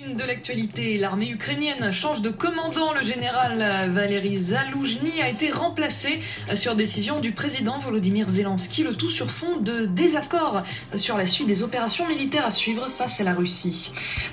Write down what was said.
De l'actualité, l'armée ukrainienne change de commandant. Le général Valéry Zaloujny a été remplacé sur décision du président Volodymyr Zelensky, le tout sur fond de désaccord sur la suite des opérations militaires à suivre face à la Russie.